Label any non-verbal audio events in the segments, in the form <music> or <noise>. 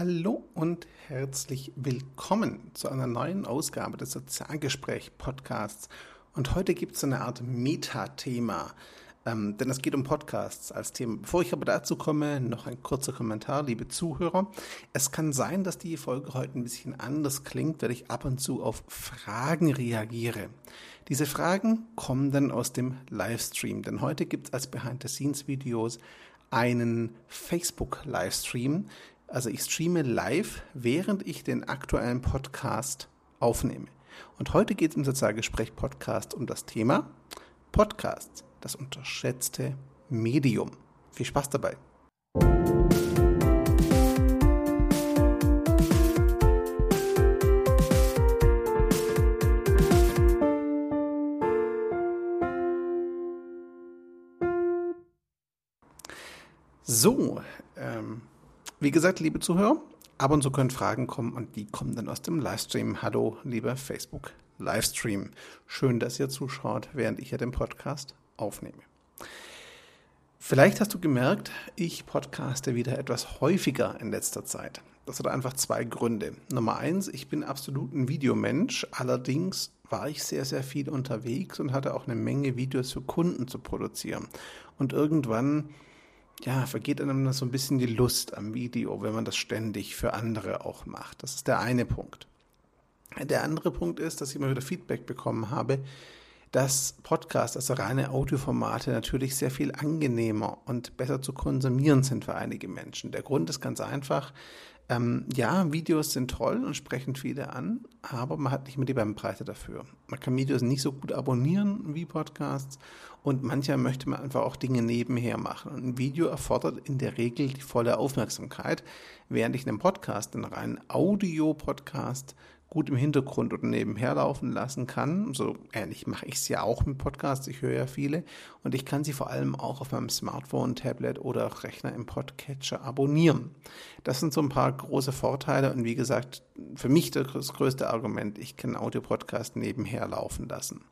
Hallo und herzlich willkommen zu einer neuen Ausgabe des Sozialgespräch-Podcasts. Und heute gibt es eine Art Metathema, ähm, denn es geht um Podcasts als Thema. Bevor ich aber dazu komme, noch ein kurzer Kommentar, liebe Zuhörer. Es kann sein, dass die Folge heute ein bisschen anders klingt, weil ich ab und zu auf Fragen reagiere. Diese Fragen kommen dann aus dem Livestream, denn heute gibt es als Behind-the-Scenes-Videos einen Facebook-Livestream. Also ich streame live, während ich den aktuellen Podcast aufnehme. Und heute geht es im Sozialgespräch-Podcast um das Thema Podcasts, das unterschätzte Medium. Viel Spaß dabei. So, ähm, wie gesagt, liebe Zuhörer, ab und zu können Fragen kommen und die kommen dann aus dem Livestream. Hallo, lieber Facebook Livestream. Schön, dass ihr zuschaut, während ich hier den Podcast aufnehme. Vielleicht hast du gemerkt, ich podcaste wieder etwas häufiger in letzter Zeit. Das hat einfach zwei Gründe. Nummer eins, ich bin absolut ein Videomensch. Allerdings war ich sehr, sehr viel unterwegs und hatte auch eine Menge Videos für Kunden zu produzieren. Und irgendwann ja, vergeht einem so ein bisschen die Lust am Video, wenn man das ständig für andere auch macht. Das ist der eine Punkt. Der andere Punkt ist, dass ich immer wieder Feedback bekommen habe, dass Podcasts, also reine Audioformate, natürlich sehr viel angenehmer und besser zu konsumieren sind für einige Menschen. Der Grund ist ganz einfach. Ähm, ja, Videos sind toll und sprechen viele an, aber man hat nicht mehr die Bandbreite dafür. Man kann Videos nicht so gut abonnieren wie Podcasts und mancher möchte man einfach auch Dinge nebenher machen. Und ein Video erfordert in der Regel die volle Aufmerksamkeit, während ich einen Podcast, einen reinen Audio-Podcast, gut im Hintergrund oder nebenher laufen lassen kann. So ähnlich mache ich es ja auch mit Podcasts. Ich höre ja viele und ich kann sie vor allem auch auf meinem Smartphone, Tablet oder Rechner im Podcatcher abonnieren. Das sind so ein paar große Vorteile und wie gesagt, für mich das größte Argument, ich kann Audio-Podcast nebenher laufen lassen.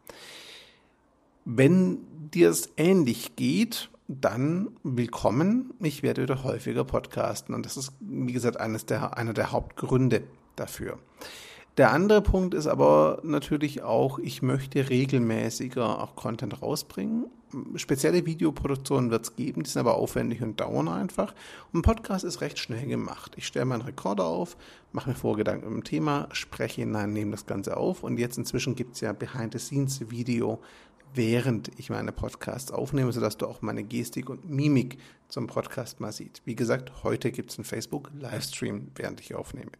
Wenn dir es ähnlich geht, dann willkommen. Ich werde wieder häufiger podcasten und das ist, wie gesagt, eines der, einer der Hauptgründe dafür. Der andere Punkt ist aber natürlich auch, ich möchte regelmäßiger auch Content rausbringen. Spezielle Videoproduktionen wird es geben, die sind aber aufwendig und dauern einfach. Und ein Podcast ist recht schnell gemacht. Ich stelle meinen Rekorder auf, mache mir Vorgedanken im Thema, spreche hinein, nehme das Ganze auf und jetzt inzwischen gibt es ja Behind-the-Scenes-Video, während ich meine Podcasts aufnehme, sodass du auch meine Gestik und Mimik zum Podcast mal siehst. Wie gesagt, heute gibt es einen Facebook-Livestream, während ich aufnehme.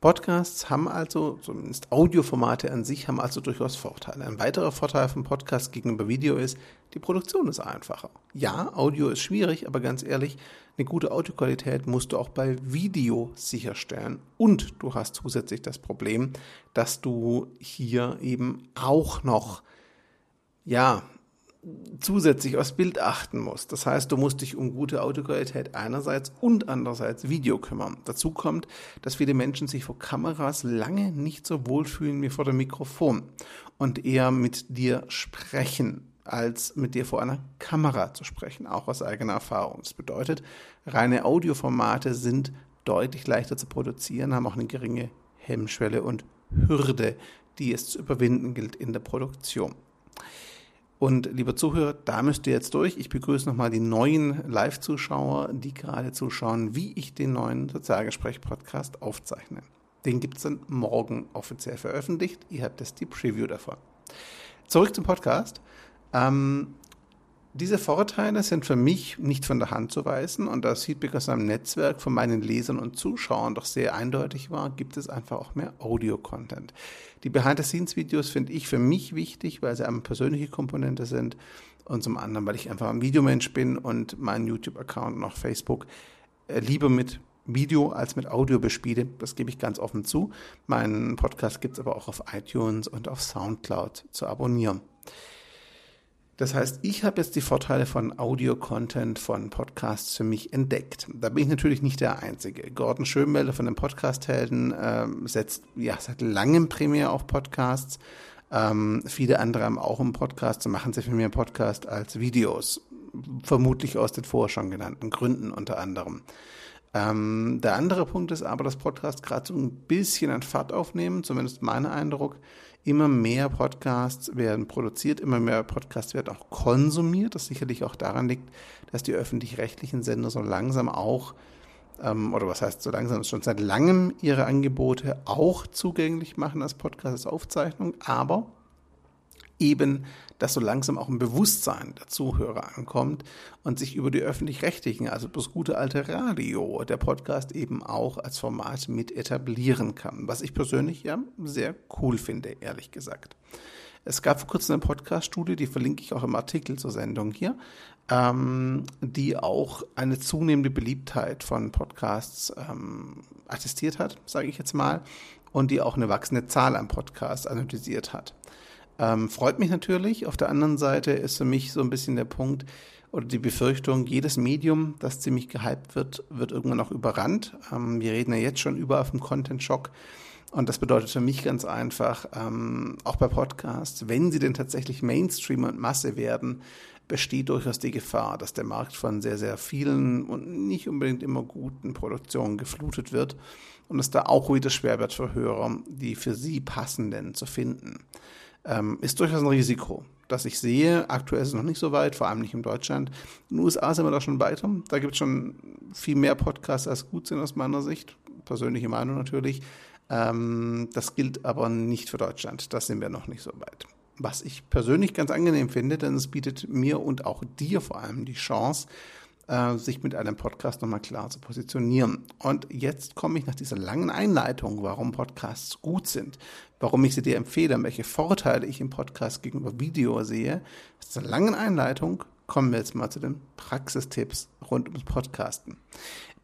Podcasts haben also, zumindest Audioformate an sich, haben also durchaus Vorteile. Ein weiterer Vorteil von Podcast gegenüber Video ist, die Produktion ist einfacher. Ja, Audio ist schwierig, aber ganz ehrlich, eine gute Audioqualität musst du auch bei Video sicherstellen. Und du hast zusätzlich das Problem, dass du hier eben auch noch, ja, zusätzlich aufs Bild achten musst. Das heißt, du musst dich um gute Audioqualität einerseits und andererseits Video kümmern. Dazu kommt, dass viele Menschen sich vor Kameras lange nicht so wohlfühlen wie vor dem Mikrofon und eher mit dir sprechen, als mit dir vor einer Kamera zu sprechen, auch aus eigener Erfahrung. Das bedeutet, reine Audioformate sind deutlich leichter zu produzieren, haben auch eine geringe Hemmschwelle und Hürde, die es zu überwinden gilt in der Produktion. Und lieber Zuhörer, da müsst ihr jetzt durch. Ich begrüße nochmal die neuen Live-Zuschauer, die gerade zuschauen, wie ich den neuen Sozialgespräch-Podcast aufzeichne. Den gibt es dann morgen offiziell veröffentlicht. Ihr habt jetzt die Preview davon. Zurück zum Podcast. Ähm, diese Vorteile sind für mich nicht von der Hand zu weisen und das Feedback aus einem Netzwerk von meinen Lesern und Zuschauern doch sehr eindeutig war, gibt es einfach auch mehr Audio-Content. Die Behind-the-Scenes-Videos finde ich für mich wichtig, weil sie eine persönliche Komponente sind und zum anderen, weil ich einfach ein Videomensch bin und meinen YouTube-Account und auch Facebook äh, lieber mit Video als mit Audio bespiele. Das gebe ich ganz offen zu. Meinen Podcast gibt es aber auch auf iTunes und auf Soundcloud zu abonnieren. Das heißt, ich habe jetzt die Vorteile von Audio-Content von Podcasts für mich entdeckt. Da bin ich natürlich nicht der Einzige. Gordon Schönmelder von den Podcast-Helden ähm, setzt ja seit langem primär auf Podcasts. Ähm, viele andere haben auch einen Podcast und machen sie für mehr Podcast als Videos. Vermutlich aus den vorher schon genannten Gründen unter anderem. Ähm, der andere Punkt ist aber, dass Podcasts gerade so ein bisschen an Fahrt aufnehmen, zumindest mein Eindruck. Immer mehr Podcasts werden produziert, immer mehr Podcasts werden auch konsumiert, das sicherlich auch daran liegt, dass die öffentlich-rechtlichen Sender so langsam auch, ähm, oder was heißt so langsam, schon seit langem ihre Angebote auch zugänglich machen als Podcast, als Aufzeichnung, aber eben, dass so langsam auch ein Bewusstsein der Zuhörer ankommt und sich über die öffentlich-rechtlichen, also das gute alte Radio, der Podcast eben auch als Format mit etablieren kann. Was ich persönlich ja sehr cool finde, ehrlich gesagt. Es gab vor kurzem eine Podcast-Studie, die verlinke ich auch im Artikel zur Sendung hier, ähm, die auch eine zunehmende Beliebtheit von Podcasts ähm, attestiert hat, sage ich jetzt mal, und die auch eine wachsende Zahl an Podcasts analysiert hat. Ähm, freut mich natürlich. Auf der anderen Seite ist für mich so ein bisschen der Punkt oder die Befürchtung, jedes Medium, das ziemlich gehypt wird, wird irgendwann auch überrannt. Ähm, wir reden ja jetzt schon über auf dem Content-Shock. Und das bedeutet für mich ganz einfach, ähm, auch bei Podcasts, wenn sie denn tatsächlich Mainstream und Masse werden, besteht durchaus die Gefahr, dass der Markt von sehr, sehr vielen und nicht unbedingt immer guten Produktionen geflutet wird und es da auch wieder schwer wird für Hörer, die für sie passenden zu finden ähm, ist durchaus ein Risiko, das ich sehe. Aktuell ist es noch nicht so weit, vor allem nicht in Deutschland. In den USA sind wir da schon weiter. Da gibt es schon viel mehr Podcasts, als gut sind aus meiner Sicht. Persönliche Meinung natürlich. Ähm, das gilt aber nicht für Deutschland. Da sind wir noch nicht so weit. Was ich persönlich ganz angenehm finde, denn es bietet mir und auch dir vor allem die Chance, äh, sich mit einem Podcast nochmal klar zu positionieren. Und jetzt komme ich nach dieser langen Einleitung, warum Podcasts gut sind, warum ich sie dir empfehle, welche Vorteile ich im Podcast gegenüber Video sehe. Nach dieser langen Einleitung kommen wir jetzt mal zu den Praxistipps rund ums Podcasten.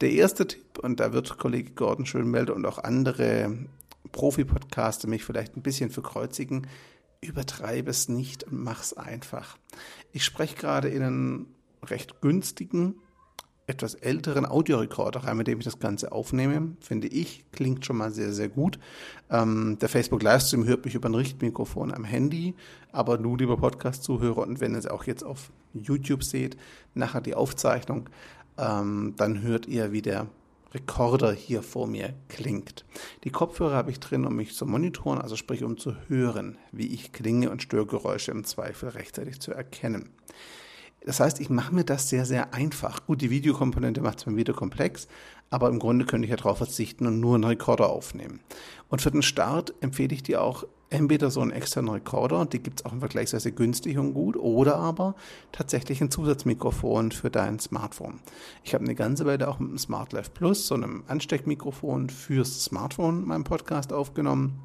Der erste Tipp, und da wird Kollege Gordon Schönmelde und auch andere Profi-Podcaster mich vielleicht ein bisschen verkreuzigen, übertreibe es nicht und mach's einfach. Ich spreche gerade in einem recht günstigen, etwas älteren Audiorekorder rein, mit dem ich das Ganze aufnehme, finde ich, klingt schon mal sehr, sehr gut. Ähm, der Facebook Livestream hört mich über ein Richtmikrofon am Handy, aber nur lieber Podcast-Zuhörer und wenn ihr es auch jetzt auf YouTube seht, nachher die Aufzeichnung, ähm, dann hört ihr, wie der Rekorder hier vor mir klingt. Die Kopfhörer habe ich drin, um mich zu monitoren, also sprich um zu hören, wie ich klinge und Störgeräusche im Zweifel rechtzeitig zu erkennen. Das heißt, ich mache mir das sehr, sehr einfach. Gut, die Videokomponente macht es mir wieder komplex, aber im Grunde könnte ich ja darauf verzichten und nur einen Rekorder aufnehmen. Und für den Start empfehle ich dir auch entweder so einen externen Rekorder, die gibt es auch vergleichsweise günstig und gut, oder aber tatsächlich ein Zusatzmikrofon für dein Smartphone. Ich habe eine ganze Weile auch mit dem Smart Life Plus, so einem Ansteckmikrofon fürs Smartphone, meinen Podcast aufgenommen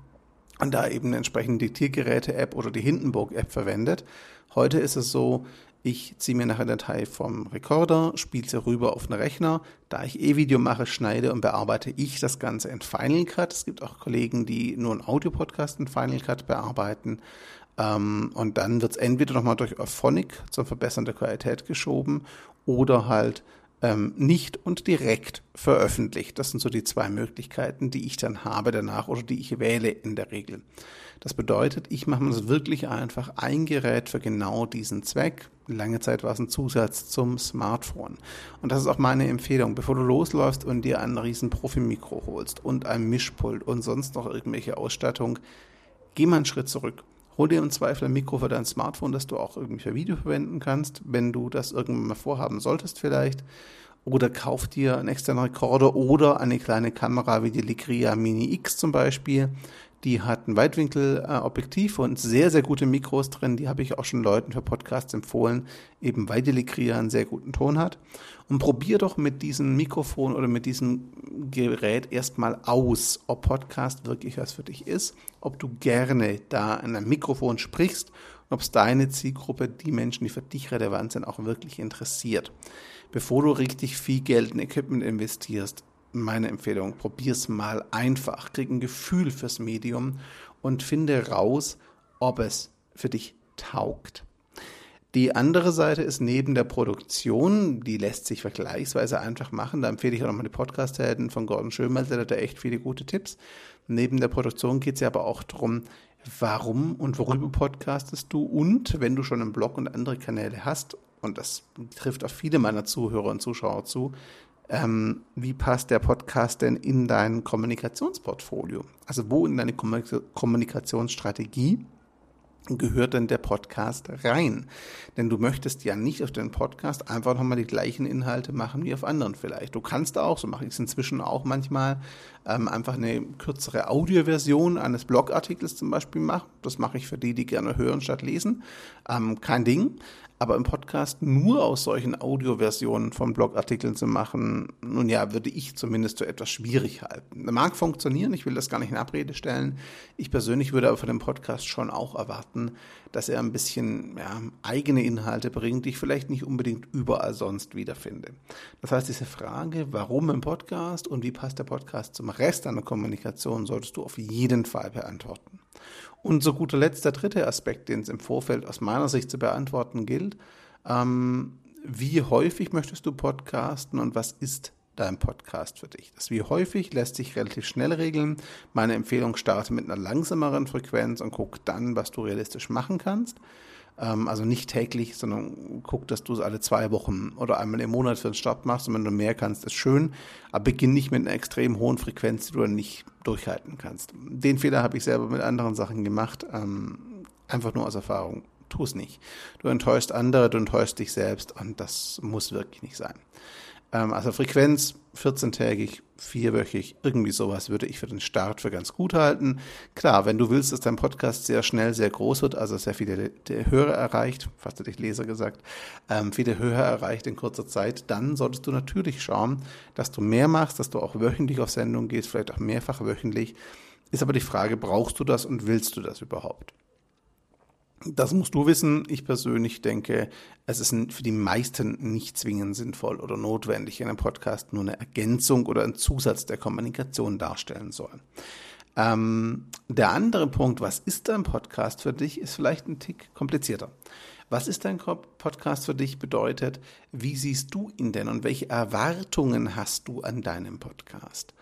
und da eben entsprechend Diktiergeräte-App oder die Hindenburg-App verwendet. Heute ist es so, ich ziehe mir nachher eine Datei vom Recorder, spiele sie rüber auf den Rechner. Da ich E-Video mache, schneide und bearbeite ich das Ganze in Final Cut. Es gibt auch Kollegen, die nur einen Audio-Podcast in Final Cut bearbeiten. Ähm, und dann wird es entweder nochmal durch Auphonic zum Verbessern der Qualität geschoben oder halt ähm, nicht und direkt veröffentlicht. Das sind so die zwei Möglichkeiten, die ich dann habe danach oder die ich wähle in der Regel. Das bedeutet, ich mache mir das wirklich einfach ein Gerät für genau diesen Zweck. Lange Zeit war es ein Zusatz zum Smartphone. Und das ist auch meine Empfehlung. Bevor du losläufst und dir ein riesen Profi-Mikro holst und ein Mischpult und sonst noch irgendwelche Ausstattung, geh mal einen Schritt zurück. Hol dir im Zweifel ein Mikro für dein Smartphone, das du auch irgendwie für Video verwenden kannst, wenn du das irgendwann mal vorhaben solltest vielleicht. Oder kauf dir einen externen Rekorder oder eine kleine Kamera wie die Ligria Mini X zum Beispiel. Die hat ein Weitwinkelobjektiv und sehr, sehr gute Mikros drin. Die habe ich auch schon Leuten für Podcasts empfohlen, eben weil die Ligria einen sehr guten Ton hat. Und probier doch mit diesem Mikrofon oder mit diesem Gerät erstmal aus, ob Podcast wirklich was für dich ist, ob du gerne da in einem Mikrofon sprichst und ob es deine Zielgruppe, die Menschen, die für dich relevant sind, auch wirklich interessiert. Bevor du richtig viel Geld in Equipment investierst, meine Empfehlung, probier's mal einfach, krieg ein Gefühl fürs Medium und finde raus, ob es für dich taugt. Die andere Seite ist neben der Produktion, die lässt sich vergleichsweise einfach machen. Da empfehle ich auch nochmal die Podcast-Helden von Gordon Schönwald, der hat da echt viele gute Tipps. Neben der Produktion geht es ja aber auch darum, warum und worüber podcastest du und wenn du schon einen Blog und andere Kanäle hast, und das trifft auf viele meiner Zuhörer und Zuschauer zu, Ähm, wie passt der Podcast denn in dein Kommunikationsportfolio? Also wo in deine Kommunikationsstrategie gehört denn der Podcast rein? Denn du möchtest ja nicht auf den Podcast einfach nochmal die gleichen Inhalte machen wie auf anderen vielleicht. Du kannst auch, so mache ich es inzwischen auch manchmal, ähm, einfach eine kürzere Audioversion eines Blogartikels zum Beispiel machen. Das mache ich für die, die gerne hören statt lesen. Ähm, kein Ding. Aber im Podcast nur aus solchen Audioversionen von Blogartikeln zu machen, nun ja, würde ich zumindest so etwas schwierig halten. Mag funktionieren, ich will das gar nicht in Abrede stellen. Ich persönlich würde aber von dem Podcast schon auch erwarten, dass er ein bisschen ja, eigene Inhalte bringt, die ich vielleicht nicht unbedingt überall sonst wiederfinde. Das heißt, diese Frage, warum im Podcast und wie passt der Podcast zum Rest deiner Kommunikation, solltest du auf jeden Fall beantworten. Und zu guter Letzt der dritte Aspekt, den es im Vorfeld aus meiner Sicht zu beantworten gilt. Ähm, wie häufig möchtest du podcasten und was ist dein Podcast für dich? Das wie häufig lässt sich relativ schnell regeln. Meine Empfehlung starte mit einer langsameren Frequenz und guck dann, was du realistisch machen kannst. Ähm, also nicht täglich, sondern guck, dass du es alle zwei Wochen oder einmal im Monat für den Start machst. Und wenn du mehr kannst, ist schön. Aber beginn nicht mit einer extrem hohen Frequenz, die du dann nicht durchhalten kannst. Den Fehler habe ich selber mit anderen Sachen gemacht. Ähm, einfach nur aus Erfahrung. Tu es nicht. Du enttäuschst andere, du enttäuschst dich selbst und das muss wirklich nicht sein. Ähm, also Frequenz 14-tägig, vierwöchig, irgendwie sowas würde ich für den Start für ganz gut halten. Klar, wenn du willst, dass dein Podcast sehr schnell sehr groß wird, also sehr viele Hörer erreicht, fast hätte ich Leser gesagt, ähm, viele Hörer erreicht in kurzer Zeit, dann solltest du natürlich schauen, dass du mehr machst, dass du auch wöchentlich auf Sendung gehst, vielleicht auch mehrfach wöchentlich. Ist aber die Frage, brauchst du das und willst du das überhaupt? Das musst du wissen. Ich persönlich denke, es ist für die meisten nicht zwingend sinnvoll oder notwendig, wenn ein Podcast nur eine Ergänzung oder ein Zusatz der Kommunikation darstellen soll. Ähm, der andere Punkt, was ist ein Podcast für dich, ist vielleicht ein Tick komplizierter. Was ist ein Podcast für dich bedeutet? Wie siehst du ihn denn und welche Erwartungen hast du an deinem Podcast?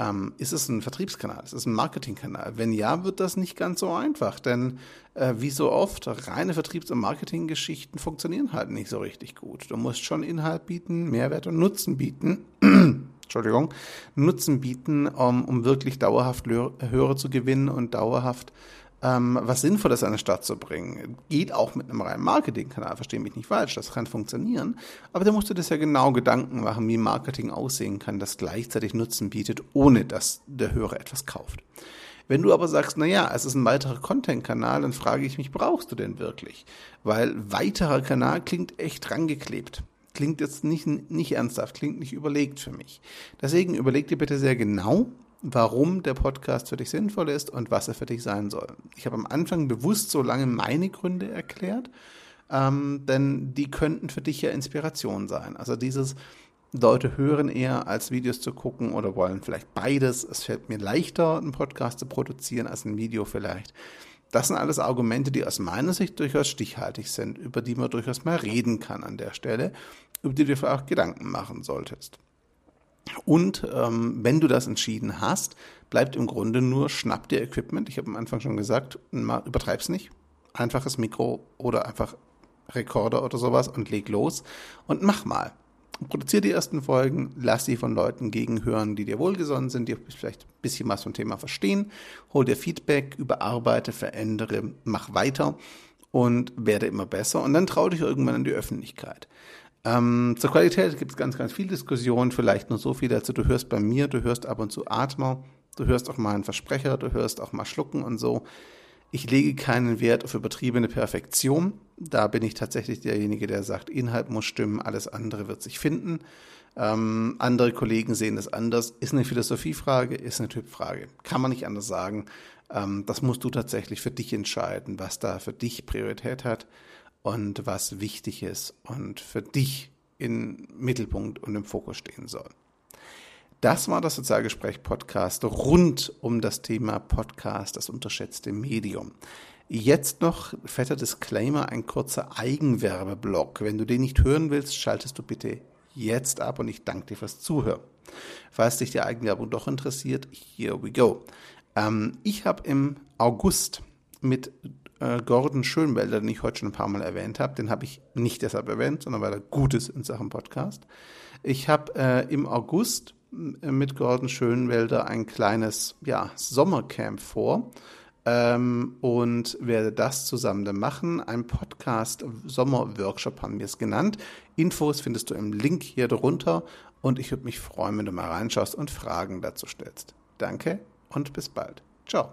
Ähm, ist es ein Vertriebskanal? Ist es ein Marketingkanal? Wenn ja, wird das nicht ganz so einfach, denn äh, wie so oft, reine Vertriebs- und Marketinggeschichten funktionieren halt nicht so richtig gut. Du musst schon Inhalt bieten, Mehrwert und Nutzen bieten. <clears throat> Entschuldigung, Nutzen bieten, um, um wirklich dauerhaft Hörer zu gewinnen und dauerhaft ähm, was Sinnvolles an den Start zu bringen. Geht auch mit einem reinen Marketingkanal, verstehe mich nicht falsch, das kann funktionieren. Aber da musst du das ja genau Gedanken machen, wie Marketing aussehen kann, das gleichzeitig Nutzen bietet, ohne dass der Hörer etwas kauft. Wenn du aber sagst, na ja, es ist ein weiterer Content-Kanal, dann frage ich mich, brauchst du denn wirklich? Weil weiterer Kanal klingt echt rangeklebt. Klingt jetzt nicht, nicht ernsthaft, klingt nicht überlegt für mich. Deswegen überleg dir bitte sehr genau, warum der Podcast für dich sinnvoll ist und was er für dich sein soll. Ich habe am Anfang bewusst so lange meine Gründe erklärt, ähm, denn die könnten für dich ja Inspiration sein. Also dieses Leute hören eher als Videos zu gucken oder wollen vielleicht beides. Es fällt mir leichter, einen Podcast zu produzieren als ein Video vielleicht. Das sind alles Argumente, die aus meiner Sicht durchaus stichhaltig sind, über die man durchaus mal reden kann an der Stelle, über die du dir auch Gedanken machen solltest. Und ähm, wenn du das entschieden hast, bleibt im Grunde nur schnapp dir Equipment. Ich habe am Anfang schon gesagt, mal, übertreib's nicht. Einfaches Mikro oder einfach Rekorder oder sowas und leg los und mach mal. Produziere die ersten Folgen, lass sie von Leuten gegenhören, die dir wohlgesonnen sind, die vielleicht ein bisschen was vom Thema verstehen. Hol dir Feedback, überarbeite, verändere, mach weiter und werde immer besser. Und dann trau dich irgendwann in die Öffentlichkeit. Ähm, zur Qualität gibt es ganz, ganz viel Diskussion, vielleicht nur so viel dazu. Du hörst bei mir, du hörst ab und zu Atmer, du hörst auch mal einen Versprecher, du hörst auch mal Schlucken und so. Ich lege keinen Wert auf übertriebene Perfektion. Da bin ich tatsächlich derjenige, der sagt, Inhalt muss stimmen, alles andere wird sich finden. Ähm, andere Kollegen sehen das anders. Ist eine Philosophiefrage, ist eine Typfrage. Kann man nicht anders sagen. Ähm, das musst du tatsächlich für dich entscheiden, was da für dich Priorität hat und was wichtig ist und für dich im Mittelpunkt und im Fokus stehen soll. Das war das Sozialgespräch-Podcast rund um das Thema Podcast, das unterschätzte Medium. Jetzt noch, fetter Disclaimer, ein kurzer Eigenwerbeblock. Wenn du den nicht hören willst, schaltest du bitte jetzt ab und ich danke dir fürs Zuhören. Falls dich die Eigenwerbung doch interessiert, here we go. Ähm, ich habe im August mit äh, Gordon Schönwelder, den ich heute schon ein paar Mal erwähnt habe, den habe ich nicht deshalb erwähnt, sondern weil er gut ist in Sachen Podcast, Ich habe äh, im August äh, mit Gordon Schönwelder ein kleines ja, Sommercamp vor ähm, und werde das zusammen machen. Ein Podcast Sommerworkshop haben wir es genannt. Infos findest du im Link hier drunter und ich würde mich freuen, wenn du mal reinschaust und Fragen dazu stellst. Danke und bis bald. Ciao.